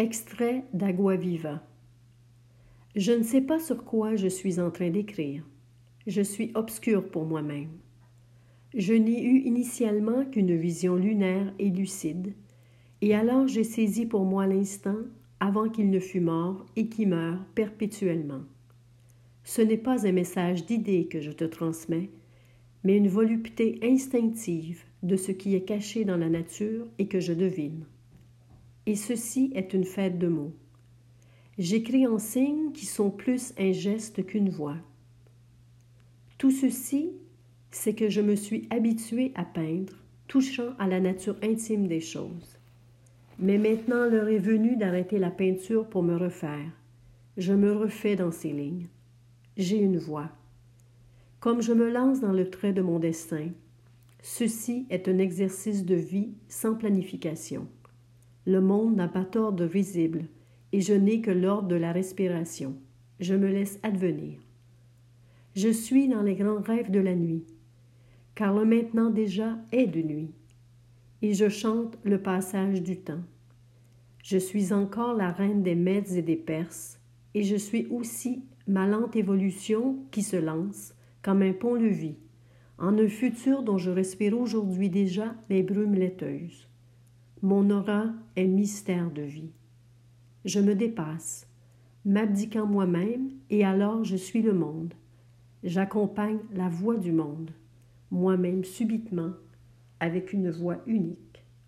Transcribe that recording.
Extrait d'Agua Viva. Je ne sais pas sur quoi je suis en train d'écrire. Je suis obscur pour moi-même. Je n'ai eu initialement qu'une vision lunaire et lucide, et alors j'ai saisi pour moi l'instant avant qu'il ne fût mort et qui meurt perpétuellement. Ce n'est pas un message d'idées que je te transmets, mais une volupté instinctive de ce qui est caché dans la nature et que je devine et ceci est une fête de mots. J'écris en signes qui sont plus un geste qu'une voix. Tout ceci, c'est que je me suis habitué à peindre, touchant à la nature intime des choses. Mais maintenant l'heure est venue d'arrêter la peinture pour me refaire. Je me refais dans ces lignes. J'ai une voix. Comme je me lance dans le trait de mon destin, ceci est un exercice de vie sans planification. Le monde n'a pas tort de visible, et je n'ai que l'ordre de la respiration. Je me laisse advenir. Je suis dans les grands rêves de la nuit, car le maintenant déjà est de nuit, et je chante le passage du temps. Je suis encore la reine des Mèdes et des Perses, et je suis aussi ma lente évolution qui se lance, comme un pont-levis, en un futur dont je respire aujourd'hui déjà les brumes laiteuses. Mon aura est mystère de vie. Je me dépasse, m'abdiquant moi-même, et alors je suis le monde. J'accompagne la voix du monde, moi-même subitement, avec une voix unique.